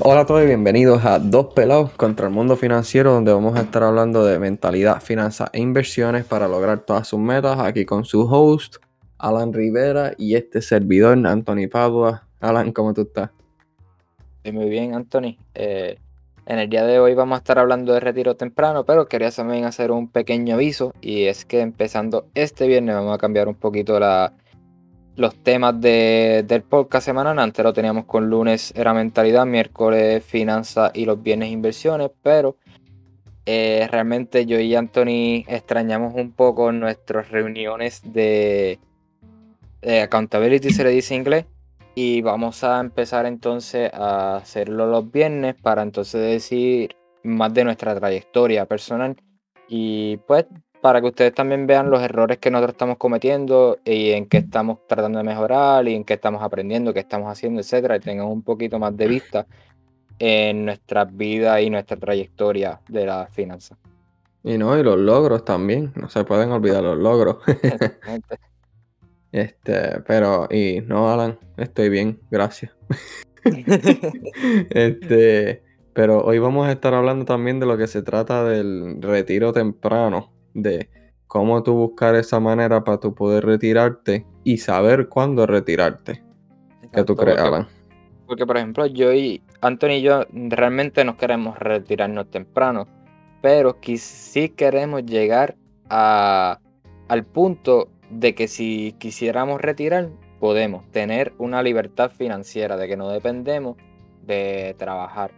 Hola a todos y bienvenidos a Dos Pelados contra el Mundo Financiero, donde vamos a estar hablando de mentalidad, finanzas e inversiones para lograr todas sus metas. Aquí con su host, Alan Rivera, y este servidor, Anthony Padua. Alan, ¿cómo tú estás? muy bien, Anthony. Eh, en el día de hoy vamos a estar hablando de retiro temprano, pero quería también hacer un pequeño aviso, y es que empezando este viernes vamos a cambiar un poquito la los temas de, del podcast semanal. Antes lo teníamos con lunes era mentalidad, miércoles finanzas y los viernes inversiones, pero eh, realmente yo y Anthony extrañamos un poco nuestras reuniones de, accountability, se le dice en inglés. Y vamos a empezar entonces a hacerlo los viernes para entonces decir más de nuestra trayectoria personal. Y pues para que ustedes también vean los errores que nosotros estamos cometiendo y en qué estamos tratando de mejorar y en qué estamos aprendiendo, qué estamos haciendo, etcétera, y tengan un poquito más de vista en nuestra vida y nuestra trayectoria de la finanza. Y no, y los logros también, no se pueden olvidar los logros. este, pero, y no, Alan, estoy bien, gracias. este, pero hoy vamos a estar hablando también de lo que se trata del retiro temprano de cómo tú buscar esa manera para tú poder retirarte y saber cuándo retirarte. ¿Qué tú crees, Alan? Porque, por ejemplo, yo y Anthony y yo realmente no queremos retirarnos temprano, pero sí queremos llegar a, al punto de que si quisiéramos retirar, podemos tener una libertad financiera, de que no dependemos de trabajar.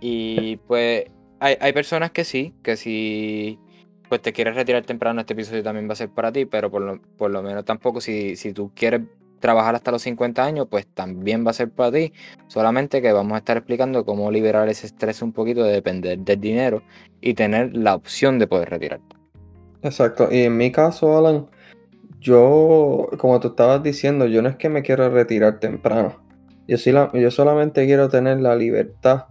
Y pues hay, hay personas que sí, que sí pues te quieres retirar temprano, este episodio también va a ser para ti, pero por lo, por lo menos tampoco si, si tú quieres trabajar hasta los 50 años, pues también va a ser para ti. Solamente que vamos a estar explicando cómo liberar ese estrés un poquito de depender del dinero y tener la opción de poder retirarte. Exacto. Y en mi caso, Alan, yo, como tú estabas diciendo, yo no es que me quiero retirar temprano. Yo, sí la, yo solamente quiero tener la libertad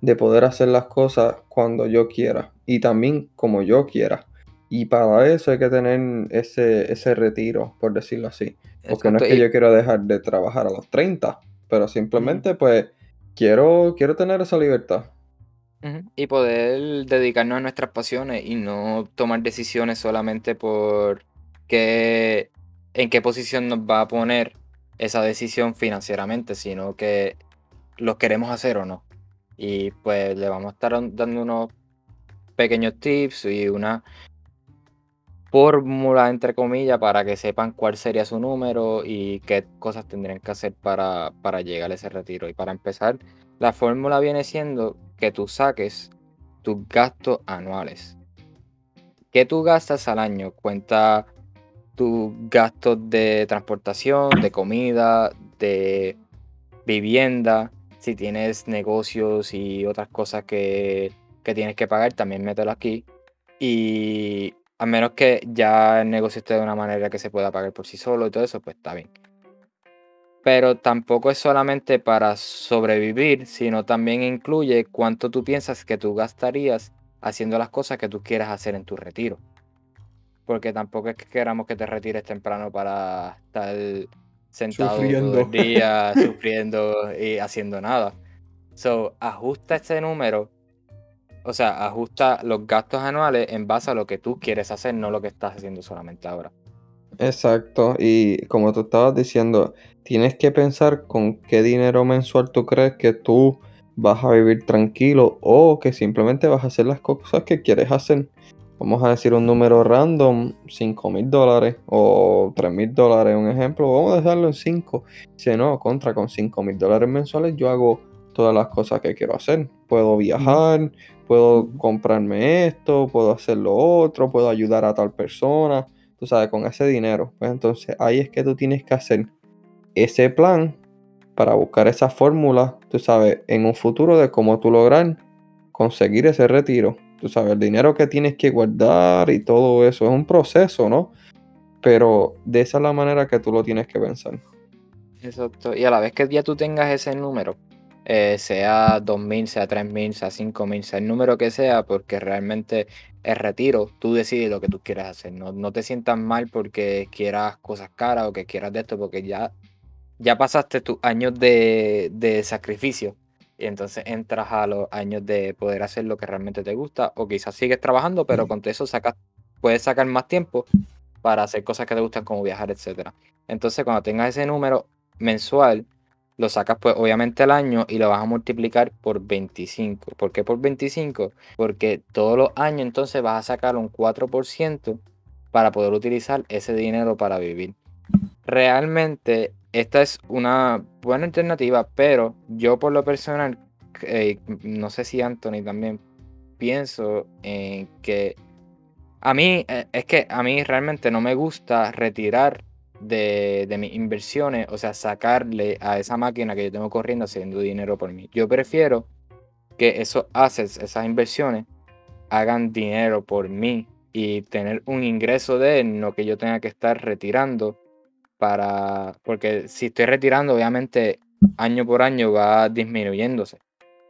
de poder hacer las cosas cuando yo quiera y también como yo quiera. Y para eso hay que tener ese, ese retiro, por decirlo así. Porque no es que yo quiero dejar de trabajar a los 30, pero simplemente pues quiero, quiero tener esa libertad. Y poder dedicarnos a nuestras pasiones y no tomar decisiones solamente por qué, en qué posición nos va a poner esa decisión financieramente, sino que lo queremos hacer o no. Y pues le vamos a estar dando unos pequeños tips y una fórmula, entre comillas, para que sepan cuál sería su número y qué cosas tendrían que hacer para, para llegar a ese retiro. Y para empezar, la fórmula viene siendo que tú saques tus gastos anuales. ¿Qué tú gastas al año? Cuenta tus gastos de transportación, de comida, de vivienda, si tienes negocios y otras cosas que, tienes que pagar, también mételo aquí. Y a menos que ya el negocio esté de una manera que se pueda pagar por sí solo y todo eso, pues está bien. Pero tampoco es solamente para sobrevivir, sino también incluye cuánto tú piensas que tú gastarías haciendo las cosas que tú quieras hacer en tu retiro. Porque tampoco es que queramos que te retires temprano para estar sentado sufriendo. todo el día, sufriendo y haciendo nada. So, ajusta este número, o sea, ajusta los gastos anuales en base a lo que tú quieres hacer, no lo que estás haciendo solamente ahora. Exacto, y como tú estabas diciendo, tienes que pensar con qué dinero mensual tú crees que tú vas a vivir tranquilo o que simplemente vas a hacer las cosas que quieres hacer vamos a decir un número random, 5 mil dólares o 3 mil dólares, un ejemplo, vamos a dejarlo en 5. Si no, contra con 5 mil dólares mensuales yo hago todas las cosas que quiero hacer. Puedo viajar, puedo comprarme esto, puedo hacer lo otro, puedo ayudar a tal persona, tú sabes, con ese dinero. Pues entonces ahí es que tú tienes que hacer ese plan para buscar esa fórmula, tú sabes, en un futuro de cómo tú lograr conseguir ese retiro tú sabes, el dinero que tienes que guardar y todo eso es un proceso, ¿no? Pero de esa es la manera que tú lo tienes que pensar. Exacto. Y a la vez que ya tú tengas ese número, eh, sea 2.000, sea 3.000, sea 5.000, sea el número que sea, porque realmente el retiro, tú decides lo que tú quieres hacer. No, no te sientas mal porque quieras cosas caras o que quieras de esto, porque ya, ya pasaste tus años de, de sacrificio y entonces entras a los años de poder hacer lo que realmente te gusta o quizás sigues trabajando, pero con todo eso sacas, puedes sacar más tiempo para hacer cosas que te gustan como viajar, etc. Entonces cuando tengas ese número mensual, lo sacas pues obviamente al año y lo vas a multiplicar por 25. ¿Por qué por 25? Porque todos los años entonces vas a sacar un 4% para poder utilizar ese dinero para vivir. Realmente esta es una buena alternativa, pero yo por lo personal, eh, no sé si Anthony también pienso en que a mí, eh, es que a mí realmente no me gusta retirar de, mis inversiones, o sea, sacarle a esa máquina que yo tengo corriendo haciendo dinero por mí. Yo prefiero que esos assets, esas inversiones, hagan dinero por mí y tener un ingreso de él, no que yo tenga que estar retirando para, porque si estoy retirando, obviamente año por año va disminuyéndose.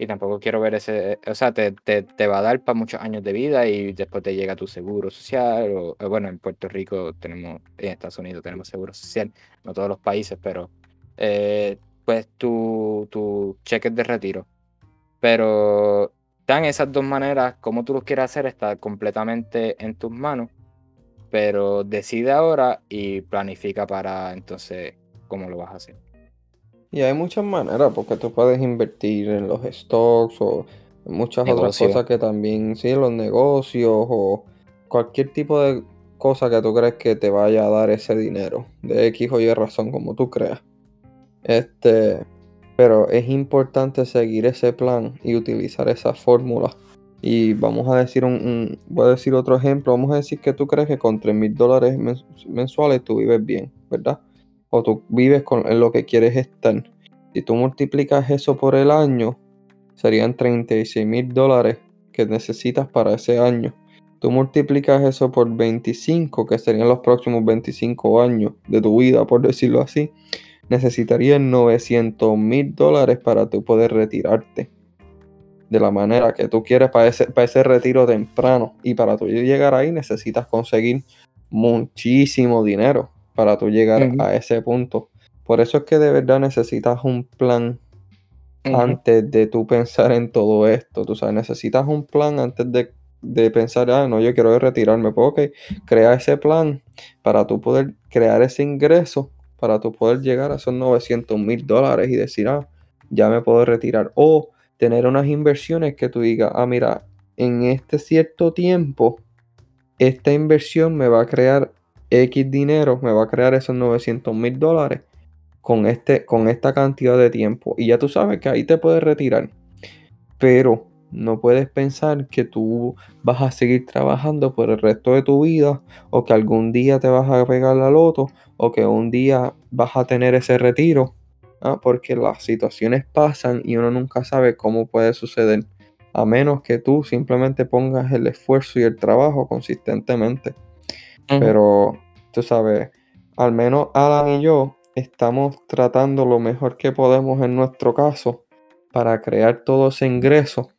Y tampoco quiero ver ese, o sea, te, te, va a dar para muchos años de vida y después te llega tu seguro social. O, bueno, en Puerto Rico tenemos, en Estados Unidos tenemos seguro social, no todos los países, pero eh, pues tu, tu cheques de retiro. Pero están esas dos maneras, como tú lo quieras hacer, está completamente en tus manos pero decide ahora y planifica para entonces cómo lo vas a hacer. Y hay muchas maneras, porque tú puedes invertir en los stocks o muchas otras cosas que también, sí, los negocios o cualquier tipo de cosa que tú crees que te vaya a dar ese dinero, de X o Y razón, como tú creas. Este, pero es importante seguir ese plan y utilizar esa fórmula y vamos a decir un, voy a decir otro ejemplo. Vamos a decir que tú crees que con 3 mil dólares mensuales tú vives bien, ¿verdad? O tú vives con lo que quieres estar. Si tú multiplicas eso por el año, serían 36 mil dólares que necesitas para ese año. Tú multiplicas eso por 25, que serían los próximos 25 años de tu vida, por decirlo así. Necesitarías 900 mil dólares para tú poder retirarte de la manera que tú quieres para ese, para ese retiro temprano. Y para tú llegar ahí necesitas conseguir muchísimo dinero para tú llegar a ese punto. Por eso es que de verdad necesitas un plan antes de tú pensar en todo esto. Tú sabes, necesitas un plan antes de, pensar, ah, no, yo quiero retirarme. Pues ok, crea ese plan para tú poder crear ese ingreso, para tú poder llegar a esos 900 mil dólares y decir, ah, ya me puedo retirar. O tener unas inversiones que tú digas, ah, mira, en este cierto tiempo, esta inversión me va a crear X dinero, me va a crear esos 900 mil dólares con, este, con esta cantidad de tiempo. Y ya tú sabes que ahí te puedes retirar. Pero no puedes pensar que tú vas a seguir trabajando por el resto de tu vida o que algún día te vas a pegar la loto o que un día vas a tener ese retiro ¿ah? porque las situaciones pasan y uno nunca sabe cómo puede suceder, a menos que tú simplemente pongas el esfuerzo y el trabajo consistentemente. Pero, tú sabes, al menos Alan y yo estamos tratando lo mejor que podemos en nuestro caso para crear todo ese ingreso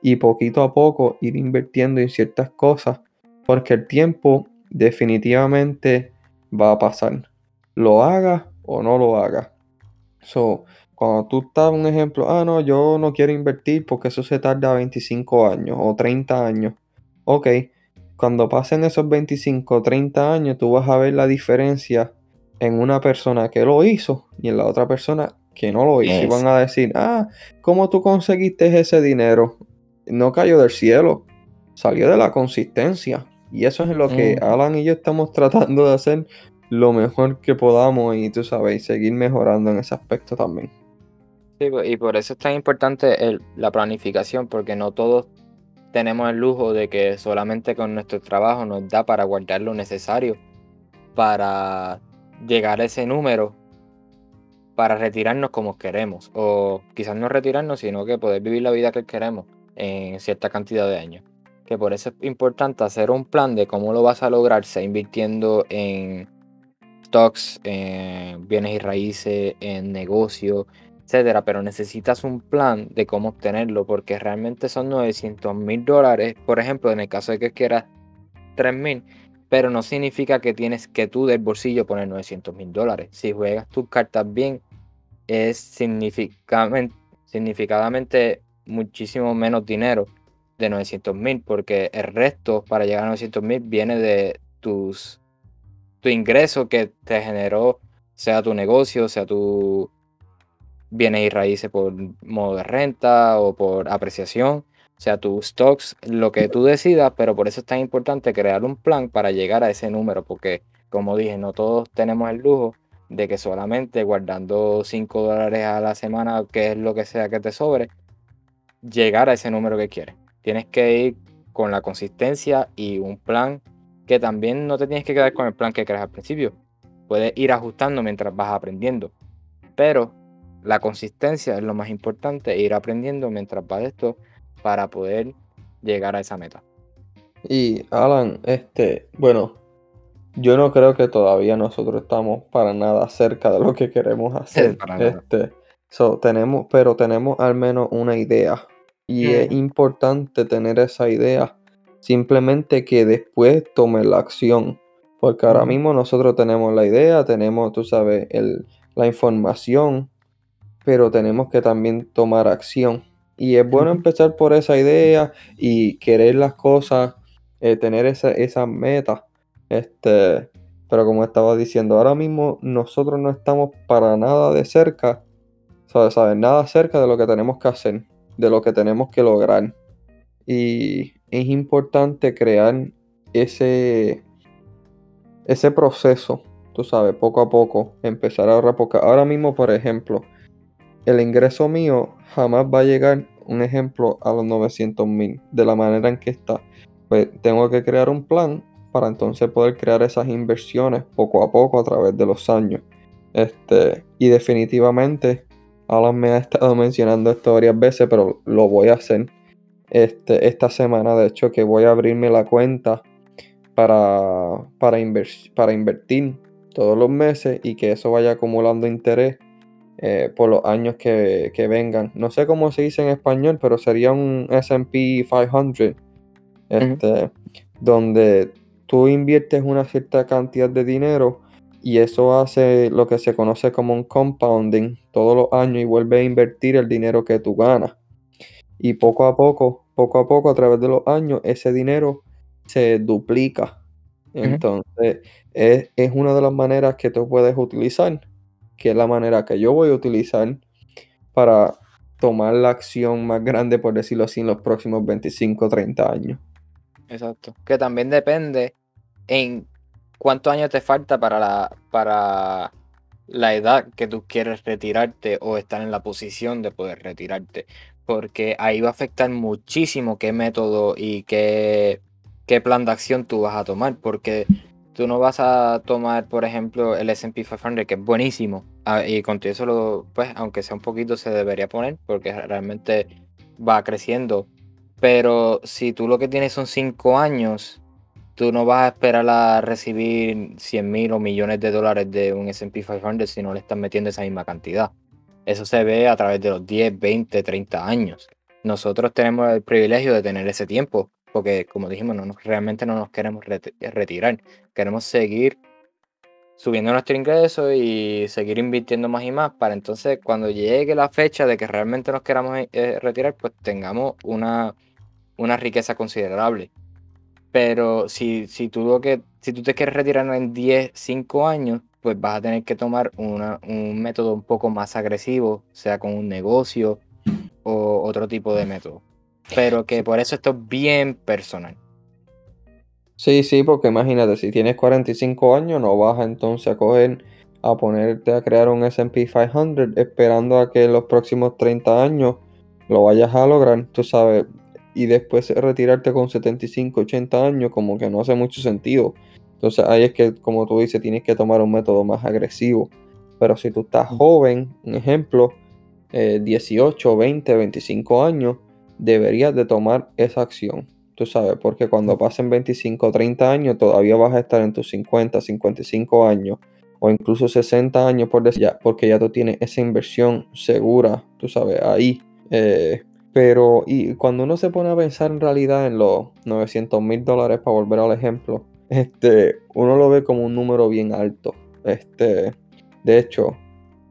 y poquito a poco ir invirtiendo en ciertas cosas, porque el tiempo definitivamente va a pasar. Lo haga o no lo haga. So, cuando tú estás, un ejemplo, ah, no, yo no quiero invertir porque eso se tarda 25 años o 30 años. Ok, cuando pasen esos 25 o 30 años, tú vas a ver la diferencia en una persona que lo hizo y en la otra persona que no lo hizo. Y van a decir, ah, ¿cómo tú conseguiste ese dinero? No cayó del cielo, salió de la consistencia. Y eso es lo que Alan y yo estamos tratando de hacer lo mejor que podamos y tú sabes, seguir mejorando en ese aspecto también. Sí, pues, y por eso es tan importante la planificación, porque no todos tenemos el lujo de que solamente con nuestro trabajo nos da para guardar lo necesario para llegar a ese número, para retirarnos como queremos, o quizás no retirarnos, sino que poder vivir la vida que queremos en cierta cantidad de años. Que por eso es importante hacer un plan de cómo lo vas a lograr, sea invirtiendo en stocks, en bienes y raíces, en negocio, etcétera, pero necesitas un plan de cómo obtenerlo porque realmente son 900 mil dólares, por ejemplo, en el caso de que quieras 3 mil, pero no significa que tienes que tú del bolsillo poner 900 mil dólares. Si juegas tus cartas bien, es significadamente muchísimo menos dinero de 900 mil, porque el resto para llegar a 900 mil viene de tus tu ingreso que te generó, sea tu negocio, sea tu bienes y raíces por modo de renta o por apreciación, sea tus stocks, lo que tú decidas, pero por eso es tan importante crear un plan para llegar a ese número, porque como dije, no todos tenemos el lujo de que solamente guardando 5 dólares a la semana, que es lo que sea que te sobre, llegar a ese número que quieres. Tienes que ir con la consistencia y un plan que también no te tienes que quedar con el plan que creas al principio. Puedes ir ajustando mientras vas aprendiendo. Pero la consistencia es lo más importante, ir aprendiendo mientras vas esto para poder llegar a esa meta. Y Alan, este, bueno, yo no creo que todavía nosotros estamos para nada cerca de lo que queremos hacer. este, tenemos, pero tenemos al menos una idea. Y es importante tener esa idea. Simplemente que después tome la acción. Porque ahora mismo nosotros tenemos la idea, tenemos, tú sabes, el, la información, pero tenemos que también tomar acción. Y es bueno empezar por esa idea y querer las cosas, eh, tener esa, esa meta este, pero como estaba diciendo, ahora mismo nosotros no estamos para nada de cerca, ¿sabes? Nada cerca de lo que tenemos que hacer, de lo que tenemos que lograr. Y es importante crear ese, ese proceso, tú sabes, poco a poco, empezar a ahorrar. Porque ahora mismo, por ejemplo, el ingreso mío jamás va a llegar, un ejemplo, a los 900 mil, de la manera en que está. Pues tengo que crear un plan para entonces poder crear esas inversiones poco a poco a través de los años. Este, y definitivamente, Alan me ha estado mencionando esto varias veces, pero lo voy a hacer este, esta semana. De hecho, que voy a abrirme la cuenta para, para, para invertir todos los meses y que eso vaya acumulando interés eh, por los años que, vengan. No sé cómo se dice en español, pero sería un SP 500. Este, donde tú inviertes una cierta cantidad de dinero y eso hace lo que se conoce como un compounding todos los años y vuelve a invertir el dinero que tú ganas. Y poco a poco, poco a poco, a través de los años, ese dinero se duplica. Entonces, es, es, una de las maneras que tú puedes utilizar, que es la manera que yo voy a utilizar para tomar la acción más grande, por decirlo así, en los próximos 25 o 30 años. Exacto. Que también depende en cuántos años te falta para la, para la edad que tú quieres retirarte o estar en la posición de poder retirarte. Porque ahí va a afectar muchísimo qué método y qué, qué plan de acción tú vas a tomar. Porque tú no vas a tomar, por ejemplo, el SP 500, que es buenísimo. Ah, y con eso, pues, aunque sea un poquito, se debería poner, porque realmente va creciendo pero si tú lo que tienes son 5 años, tú no vas a esperar a recibir 100 mil o millones de dólares de un SP 500 si no le estás metiendo esa misma cantidad. Eso se ve a través de los 10, 20, 30 años. Nosotros tenemos el privilegio de tener ese tiempo, porque como dijimos, no realmente no nos queremos retirar. Queremos seguir subiendo nuestro ingreso y seguir invirtiendo más y más para entonces cuando llegue la fecha de que realmente nos queramos eh, retirar, pues tengamos una una riqueza considerable. Pero si, si, tú lo que, si tú te quieres retirar en 10, 5 años, pues vas a tener que tomar un método un poco más agresivo, sea con un negocio o otro tipo de método. Pero que por eso esto es bien personal. Sí, sí, porque imagínate, si tienes 45 años, no vas entonces a coger, a ponerte a crear un SP 500 esperando a que en los próximos 30 años lo vayas a lograr. Tú sabes, y después retirarte con 75, 80 años, como que no hace mucho sentido. Entonces ahí es que, como tú dices, tienes que tomar un método más agresivo. Pero si tú estás joven, un ejemplo, 18, 20, 25 años, deberías de tomar esa acción. Tú sabes, porque cuando pasen 25, 30 años, todavía vas a estar en tus 50, 55 años o incluso 60 años por decir ya, porque ya tú tienes esa inversión segura, tú sabes, ahí. Eh, pero y cuando uno se pone a pensar en realidad en los 900 mil dólares, para volver al ejemplo, este, uno lo ve como un número bien alto. Este, de hecho,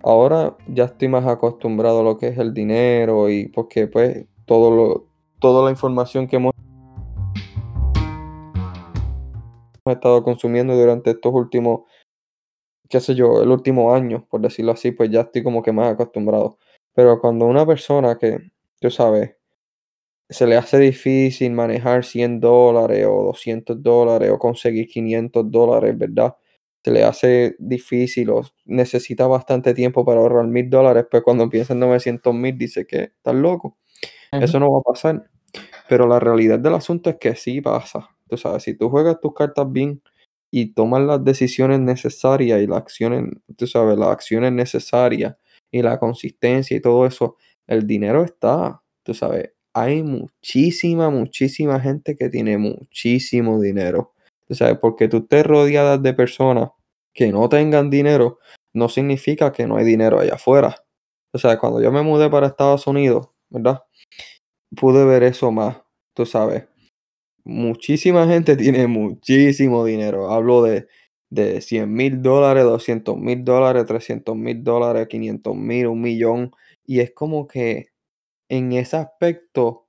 ahora ya estoy más acostumbrado a lo que es el dinero y porque pues todo lo, toda la información que hemos estado consumiendo durante estos últimos, qué sé yo, el último año, por decirlo así, pues ya estoy como que más acostumbrado. Pero cuando una persona que, tú sabes, se le hace difícil manejar 100 dólares o 200 dólares o conseguir 500 dólares, ¿verdad? Se le hace difícil o necesita bastante tiempo para ahorrar mil dólares, pues cuando piensa en 900 mil dice que estás loco. Eso no va a pasar. Pero la realidad del asunto es que sí pasa. Tú sabes, si tú juegas tus cartas bien y tomas las decisiones necesarias y las acciones, tú sabes, las acciones necesarias y la consistencia y todo eso, el dinero está, tú sabes, hay muchísima, muchísima gente que tiene muchísimo dinero. Tú sabes, porque tú estés rodeada de personas que no tengan dinero, no significa que no hay dinero allá afuera. O sea, cuando yo me mudé para Estados Unidos, ¿verdad? Pude ver eso más, tú sabes muchísima gente tiene muchísimo dinero. Hablo de, de 100 mil dólares, 200 mil dólares, 300 mil dólares, 500 mil, un millón. Y es como que en ese aspecto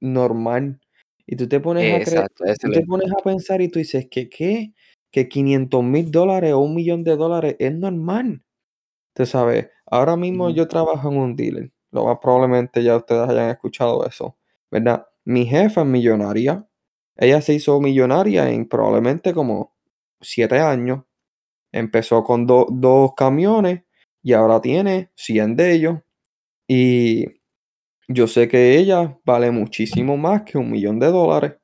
normal. Y tú te pones, a, tú te pones a pensar y tú dices que qué, que 500 mil dólares o un millón de dólares es normal. Tú sabes, ahora mismo yo trabajo en un dealer. Lo más probablemente ya ustedes hayan escuchado eso, ¿verdad? Mi jefa es millonaria, ella se hizo millonaria en probablemente como siete años. Empezó con dos camiones y ahora tiene 100 de ellos. Y yo sé que ella vale muchísimo más que un millón de dólares.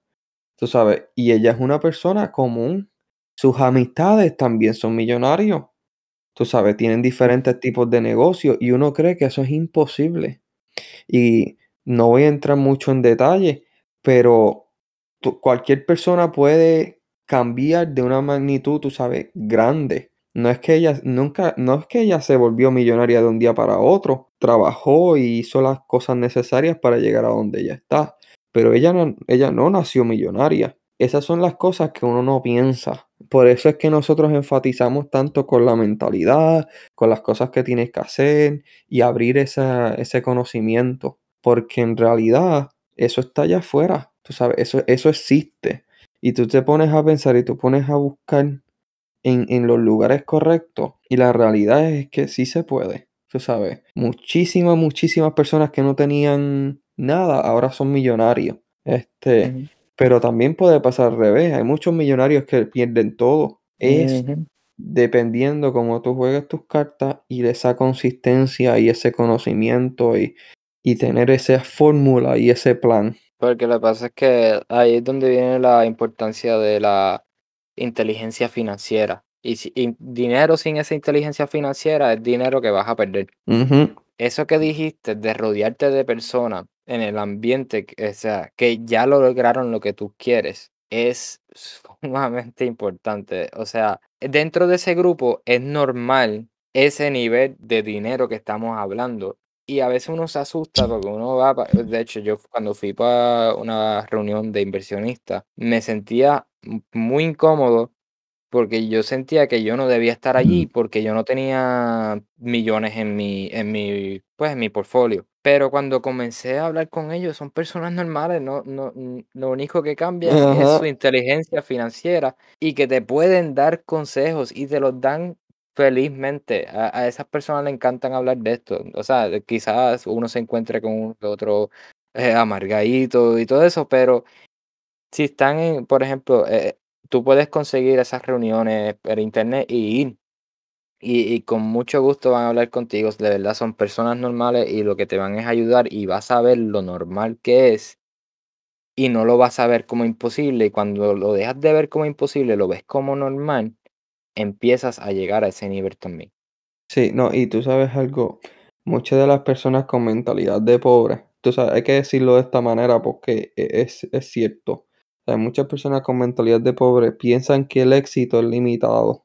Tú sabes, y ella es una persona común. Sus amistades también son millonarios. Tú sabes, tienen diferentes tipos de negocios y uno cree que eso es imposible. Y no voy a entrar mucho en detalle, pero cualquier persona puede cambiar de una magnitud, tú sabes, grande. No es que ella nunca, no es que ella se volvió millonaria de un día para otro, trabajó y hizo las cosas necesarias para llegar a donde ella está, pero ella no, ella no nació millonaria. Esas son las cosas que uno no piensa. Por eso es que nosotros enfatizamos tanto con la mentalidad, con las cosas que tienes que hacer y abrir ese conocimiento, porque en realidad eso está allá afuera Tú sabes, eso, eso existe. Y tú te pones a pensar y tú pones a buscar en, en los lugares correctos. Y la realidad es que sí se puede. Tú sabes, muchísimas, muchísimas personas que no tenían nada ahora son millonarios. Este, pero también puede pasar al revés. Hay muchos millonarios que pierden todo. Es dependiendo cómo tú juegues tus cartas y de esa consistencia y ese conocimiento y, y tener esa fórmula y ese plan. Porque lo que pasa es que ahí es donde viene la importancia de la inteligencia financiera. Y, si, dinero sin esa inteligencia financiera es dinero que vas a perder. Eso que dijiste de rodearte de personas en el ambiente, o sea, que ya lograron lo que tú quieres, es sumamente importante. O sea, dentro de ese grupo es normal ese nivel de dinero que estamos hablando. Y a veces uno se asusta porque uno va, de hecho yo cuando fui para una reunión de inversionistas, me sentía muy incómodo porque yo sentía que yo no debía estar allí porque yo no tenía millones en mi, en mi, pues, en mi portfolio. Pero cuando comencé a hablar con ellos, son personas normales, no, no, lo único que cambia es su inteligencia financiera y que te pueden dar consejos y te los dan Felizmente, a, esas personas le encantan hablar de esto. O sea, quizás uno se encuentre con un otro eh, amargadito y todo eso, pero si están en, por ejemplo, eh, tú puedes conseguir esas reuniones por internet y ir. Y, y, con mucho gusto van a hablar contigo. De verdad, son personas normales y lo que te van es ayudar y vas a ver lo normal que es y no lo vas a ver como imposible. Y cuando lo dejas de ver como imposible, lo ves como normal empiezas a llegar a ese nivel también. Sí, no, y tú sabes algo, muchas de las personas con mentalidad de pobre, tú sabes, hay que decirlo de esta manera porque e, es, es cierto. hay muchas personas con mentalidad de pobre piensan que el éxito es limitado.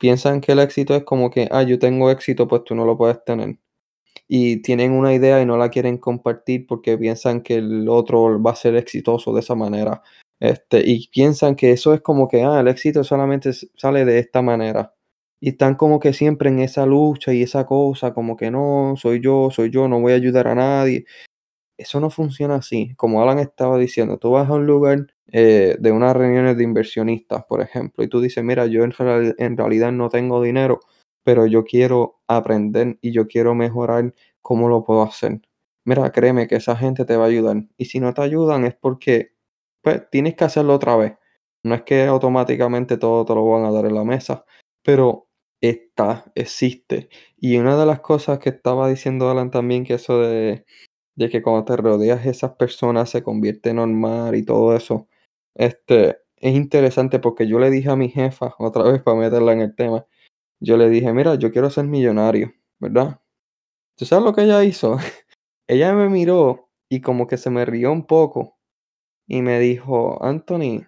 Piensan que el éxito es como que, ah, yo tengo éxito, pues tú no lo puedes tener. Y tienen una idea y no la quieren compartir porque piensan que el otro va a ser exitoso de esa manera. Este, y piensan que eso es como que, ah, el éxito solamente sale de esta manera. y están como que siempre en esa lucha y esa cosa, como que no, soy yo, soy yo, no voy a ayudar a nadie. Eso no funciona así. Como Alan estaba diciendo, tú vas a un lugar eh, de unas reuniones de inversionistas, por ejemplo, y tú dices, mira, yo en, en realidad no tengo dinero, pero yo quiero aprender y yo quiero mejorar cómo lo puedo hacer. Mira, créeme que esa gente te va a ayudar. Y si no te ayudan es porque pues, tienes que hacerlo otra vez. No es que automáticamente todo te lo van a dar en la mesa, pero está, existe. Y una de las cosas que estaba diciendo Alan también, que eso de, de que cuando te rodeas esas personas se convierte normal y todo eso, este, es interesante porque yo le dije a mi jefa, otra vez para meterla en el tema, yo le dije, mira, yo quiero ser millonario, ¿verdad? ¿Tú sabes lo que ella hizo? ella me miró y como que se me rió un poco y me dijo, Anthony,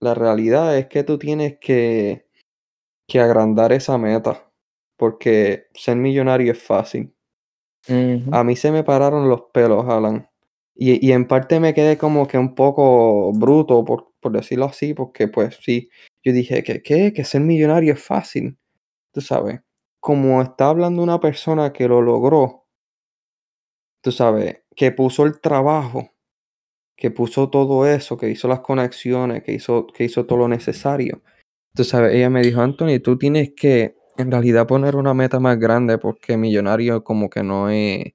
la realidad es que tú tienes que, que agrandar esa meta, porque ser millonario es fácil. A mí se me pararon los pelos, Alan. Y, y, en parte me quedé como que un poco bruto, por, por decirlo así, porque pues sí, yo dije que, ¿qué? Que ser millonario es fácil. Tú sabes, como está hablando una persona que lo logró, tú sabes, que puso el trabajo, que puso todo eso, que hizo las conexiones, que hizo, que hizo todo lo necesario. Tú sabes, ella me dijo, Anthony, tú tienes que en realidad poner una meta más grande porque millonario como que no es,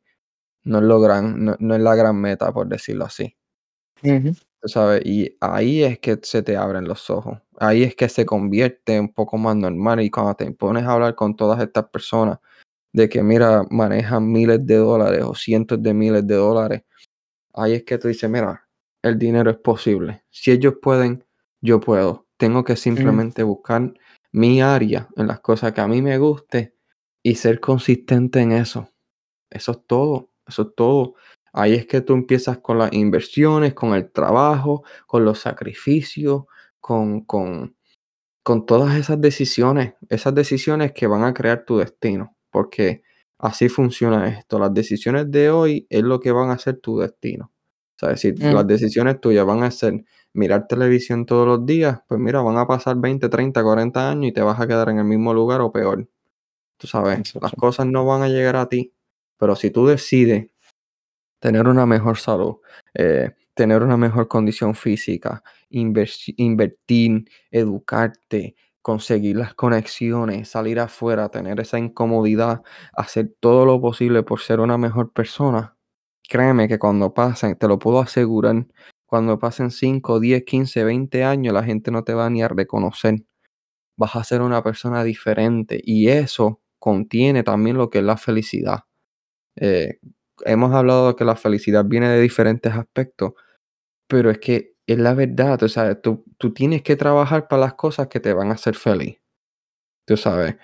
no es, lo gran, no, es la gran meta, por decirlo así. Sabes, y ahí es que se te abren los ojos. Ahí es que se convierte un poco más normal. Y cuando te pones a hablar con todas estas personas de que, mira, manejan miles de dólares o cientos de miles de dólares, ahí es que tú dices, mira, el dinero es posible. Si ellos pueden, yo puedo. Tengo que simplemente buscar mi área en las cosas que a mí me guste y ser consistente en eso. Eso es todo, eso es todo. Ahí es que tú empiezas con las inversiones, con el trabajo, con los sacrificios, con, con, con todas esas decisiones, esas decisiones que van a crear tu destino, porque así funciona esto. Las decisiones de hoy es lo que van a ser tu destino. O sea, si las decisiones tuyas van a ser mirar televisión todos los días, pues mira, van a pasar 20, 30, 40 años y te vas a quedar en el mismo lugar o peor. Tú sabes, las cosas no van a llegar a ti, pero si tú decides tener una mejor salud, eh, tener una mejor condición física, invertir, educarte, conseguir las conexiones, salir afuera, tener esa incomodidad, hacer todo lo posible por ser una mejor persona, créeme que cuando pasen, te lo puedo asegurar, cuando pasen 5, 10, 15, 20 años, la gente no te va ni a reconocer. Vas a ser una persona diferente y eso contiene también lo que es la felicidad. Eh, hemos hablado de que la felicidad viene de diferentes aspectos, pero es que es la verdad, o sea, tú, tú tienes que trabajar para las cosas que te van a hacer feliz. Tú sabes,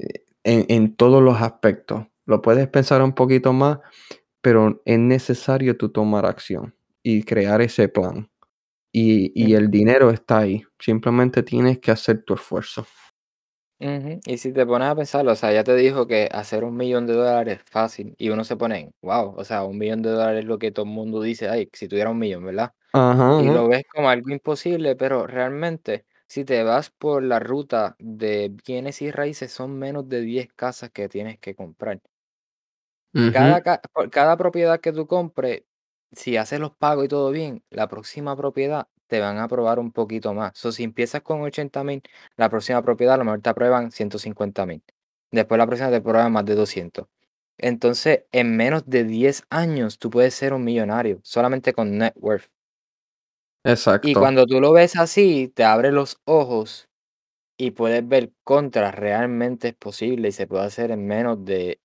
eh, en todos los aspectos. Lo puedes pensar un poquito más, pero es necesario tú tomar acción y crear ese plan. Y, y el dinero está ahí, simplemente tienes que hacer tu esfuerzo. Y si te pones a pensarlo, o sea, ya te dijo que hacer un millón de dólares es fácil y uno se pone, wow, o sea, un millón de dólares es lo que todo el mundo dice, ay, si tuviera un millón, ¿verdad? y lo ves como algo imposible, pero realmente, si te vas por la ruta de bienes y raíces, son menos de 10 casas que tienes que comprar. Cada, cada propiedad que tú compres, si haces los pagos y todo bien, la próxima propiedad te van a aprobar un poquito más. O si empiezas con 80 mil, la próxima propiedad a lo mejor te aprueban 150 mil. Después la próxima te aprueban más de 200. Entonces, en menos de 10 años, tú puedes ser un millonario solamente con net worth. Exacto. Y cuando tú lo ves así, te abre los ojos y puedes ver contra realmente es posible y se puede hacer en menos de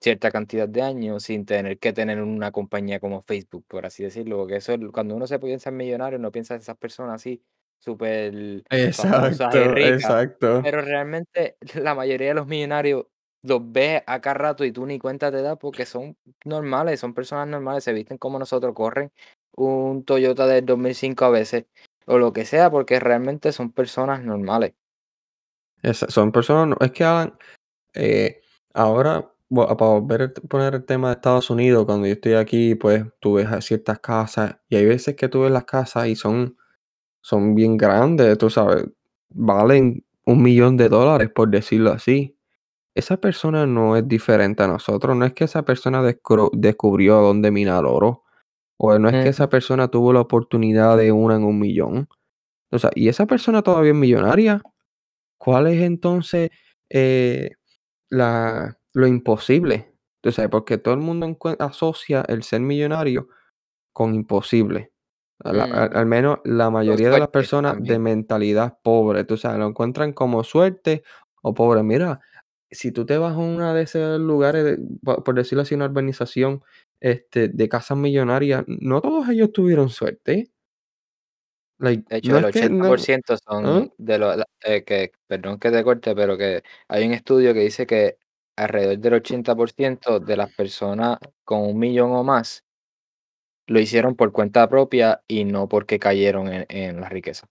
cierta cantidad de años sin tener que tener una compañía como Facebook, por así decirlo, porque eso cuando uno se piensa en millonario, no piensa en esas personas así súper y ricas, exacto. pero realmente la mayoría de los millonarios los ves acá rato y tú ni cuenta te das porque son normales, son personas normales, se visten como nosotros, corren un Toyota del 2005 a veces, o lo que sea, porque realmente son personas normales. son personas, es que Alan, eh, ahora para volver a poner el tema de Estados Unidos, cuando yo estoy aquí, pues tú ves ciertas casas y hay veces que tú ves las casas y son, son bien grandes, tú sabes, valen un millón de dólares, por decirlo así, esa persona no es diferente a nosotros. No es que esa persona descubrió dónde minar oro. O no es que esa persona tuvo la oportunidad de una en un millón. O sea, y esa persona todavía es millonaria. ¿Cuál es entonces eh, la, lo imposible? Entonces, porque todo el mundo asocia el ser millonario con imposible. Mm. Al, menos la mayoría de las personas de mentalidad pobre, tú sabes, lo encuentran como suerte o pobre. Mira, si tú te vas a una de esos lugares, por decirlo así, una urbanización este, de casas millonarias, no todos ellos tuvieron suerte. de hecho, el 80% son ¿ah? de los eh, que, perdón que te corte, pero que hay un estudio que dice que alrededor del 80% de las personas con un millón o más lo hicieron por cuenta propia y no porque cayeron en, la riqueza.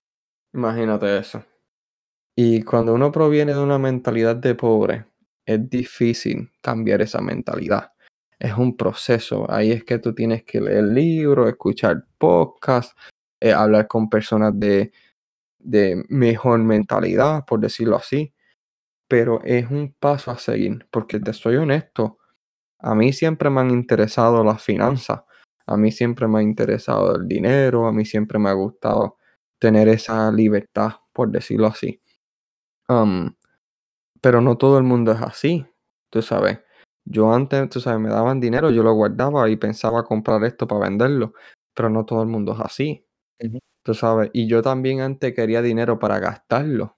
Imagínate eso. Y cuando uno proviene de una mentalidad de pobre, es difícil cambiar esa mentalidad. Es un proceso. Ahí es que tú tienes que leer libros, escuchar podcasts, eh, hablar con personas de, de mejor mentalidad, por decirlo así. Pero es un paso a seguir, porque te soy honesto, a mí siempre me han interesado las finanzas a mí siempre me ha interesado el dinero, a mí siempre me ha gustado tener esa libertad, por decirlo así. pero no todo el mundo es así, tú sabes. Yo antes, tú sabes, me daban dinero, yo lo guardaba y pensaba comprar esto para venderlo, pero no todo el mundo es así, tú sabes. Y yo también antes quería dinero para gastarlo,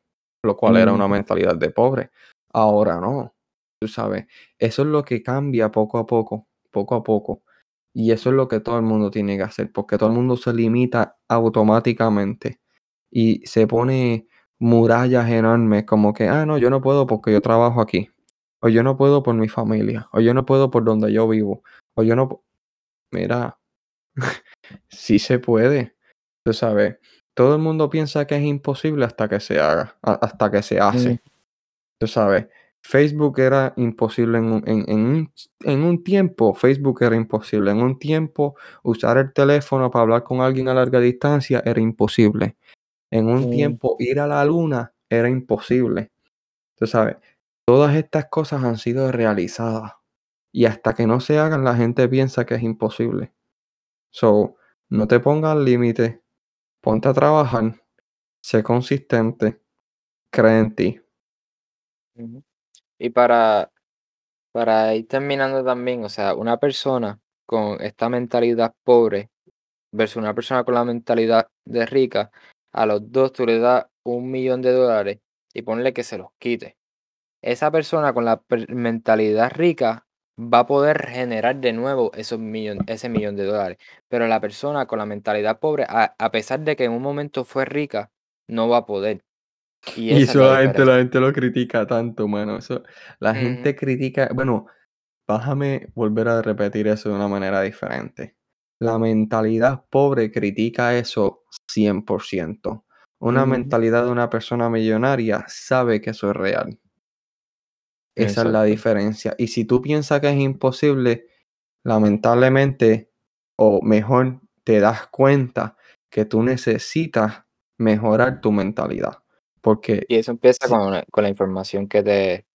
lo cual era una mentalidad de pobre. Ahora no, tú sabes. Eso es lo que cambia poco a poco, poco a poco. Y eso es lo que todo el mundo tiene que hacer, porque todo el mundo se limita automáticamente y se pone murallas enormes como que, ah, no, yo no puedo porque yo trabajo aquí, o yo no puedo por mi familia, o yo no puedo por donde yo vivo, o yo no... Mira, sí se puede, tú sabes, todo el mundo piensa que es imposible hasta que se haga, hasta que se hace, tú sabes. Facebook era imposible en un, en, un, tiempo, Facebook era imposible. En un tiempo, usar el teléfono para hablar con alguien a larga distancia era imposible. En un tiempo, ir a la luna era imposible. Tú sabes, todas estas cosas han sido realizadas. Y hasta que no se hagan, la gente piensa que es imposible. So, no te pongas límite, ponte a trabajar, sé consistente, cree en ti. Y para, para ir terminando también, o sea, una persona con esta mentalidad pobre versus una persona con la mentalidad de rica, a los dos tú le das un millón de dólares y ponle que se los quite. Esa persona con la mentalidad rica va a poder generar de nuevo esos ese millón de dólares. Pero la persona con la mentalidad pobre, a, a pesar de que en un momento fue rica, no va a poder. Y, eso la, gente, la gente lo critica tanto, mano. Eso, la gente critica, bueno, déjame volver a repetir eso de una manera diferente. La mentalidad pobre critica eso 100%. Una mentalidad de una persona millonaria sabe que eso es real. Esa es la diferencia. Y si tú piensas que es imposible, lamentablemente, o mejor, te das cuenta que tú necesitas mejorar tu mentalidad. Porque, y eso empieza con, la información que te,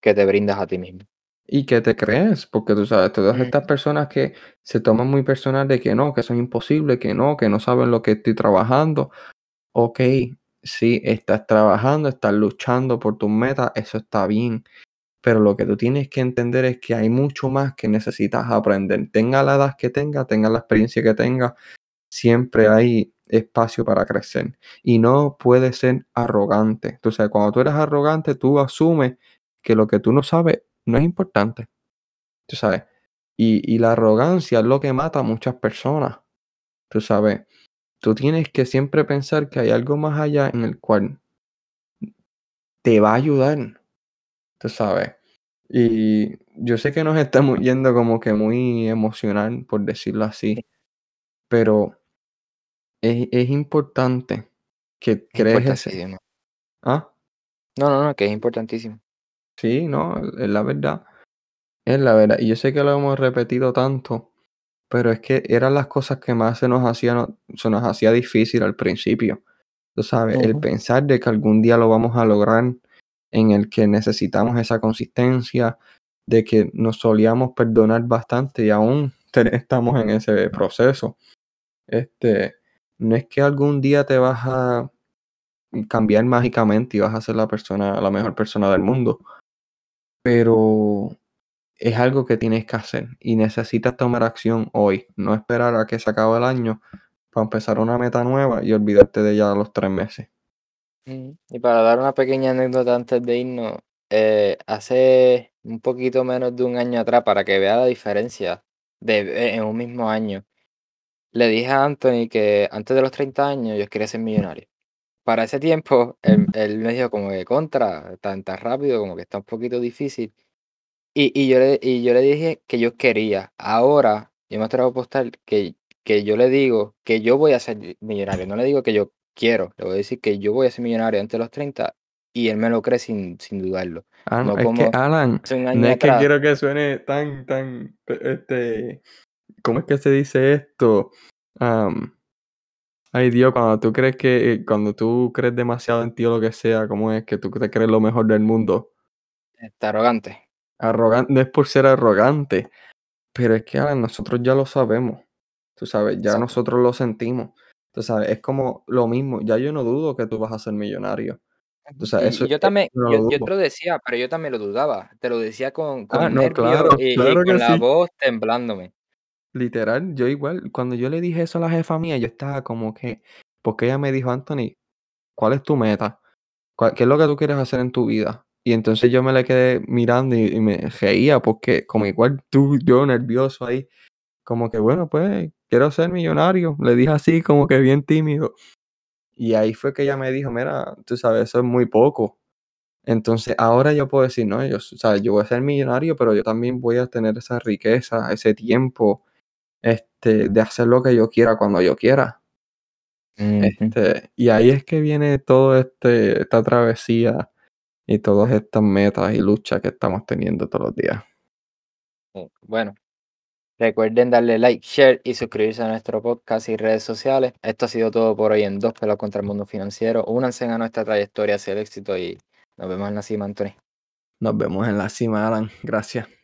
que te brindas a ti mismo. Y que te crees, porque tú sabes, todas estas personas que se toman muy personal de que no, que eso es imposible, que no, que no saben lo que estoy trabajando. Ok, sí, estás trabajando, estás luchando por tus metas, eso está bien. Pero lo que tú tienes que entender es que hay mucho más que necesitas aprender. Tenga la edad que tenga, tenga la experiencia que tenga, siempre hay espacio para crecer. Y no puedes ser arrogante. Entonces, cuando tú eres arrogante, tú asumes que lo que tú no sabes no es importante. Tú sabes. Y, la arrogancia es lo que mata a muchas personas. Tú sabes. Tú tienes que siempre pensar que hay algo más allá en el cual te va a ayudar. Tú sabes. Y yo sé que nos estamos yendo como que muy emocional, por decirlo así. Pero es, es importante que crees ese. ¿Ah? No, no, no, que es importantísimo. Sí, no, es la verdad. Es la verdad. Y yo sé que lo hemos repetido tanto, pero es que eran las cosas que más se nos hacía, se nos hacía difícil al principio. Tú sabes, el pensar de que algún día lo vamos a lograr, en el que necesitamos esa consistencia, de que nos solíamos perdonar bastante y aún estamos en ese proceso. Este, no es que algún día te vas a cambiar mágicamente y vas a ser la persona, la mejor persona del mundo. Pero es algo que tienes que hacer y necesitas tomar acción hoy, no esperar a que se acabe el año para empezar una meta nueva y olvidarte de ella a los tres meses. Y para dar una pequeña anécdota antes de irnos, eh, hace un poquito menos de un año atrás, para que vea la diferencia de, en un mismo año, le dije a Anthony que antes de los 30 años yo quería ser millonario. Para ese tiempo, él, me dijo como que contra, tan rápido, como que está un poquito difícil. Y, y, yo le, y yo le dije que yo quería. Ahora, yo me atrevo a apostar que, que yo le digo que yo voy a ser millonario. No le digo que yo quiero, le voy a decir que yo voy a ser millonario antes de los 30 y él me lo cree sin, sin dudarlo. Ah, no, es que Alan, no es que quiero que suene tan, tan, este, ¿cómo es que se dice esto? ay Dios, cuando tú crees que, eh, cuando tú crees demasiado en ti o lo que sea, ¿cómo es que tú te crees lo mejor del mundo? Está arrogante. Arrogante, no es por ser arrogante, pero es que Alan, nosotros ya lo sabemos, tú sabes, ya nosotros lo sentimos. Tú sabes, es como lo mismo. Ya yo no dudo que tú vas a ser millonario. eso, yo también, yo, te lo decía, pero yo también lo dudaba. Te lo decía con, con ah, y, con la voz temblándome. Literal, yo igual, cuando yo le dije eso a la jefa mía, yo estaba como que, porque ella me dijo, Anthony, ¿cuál es tu meta? ¿Qué es lo que tú quieres hacer en tu vida? Y entonces yo me le quedé mirando y, y me reía, porque como igual tú, yo nervioso ahí, como que bueno, pues quiero ser millonario. Le dije así, como que bien tímido. Y ahí fue que ella me dijo, mira, tú sabes, eso es muy poco. Entonces ahora yo puedo decir, no, yo, o sea, yo voy a ser millonario, pero yo también voy a tener esa riqueza, ese tiempo, este, de hacer lo que yo quiera cuando yo quiera. Este, y ahí es que viene todo este, esta travesía y todas estas metas y luchas que estamos teniendo todos los días. Bueno, Recuerden darle like, share y suscribirse a nuestro podcast y redes sociales. Esto ha sido todo por hoy en Dos Pelos contra el Mundo Financiero. Únanse a nuestra trayectoria hacia el éxito y nos vemos en la cima, Anthony. Nos vemos en la cima, Alan. Gracias.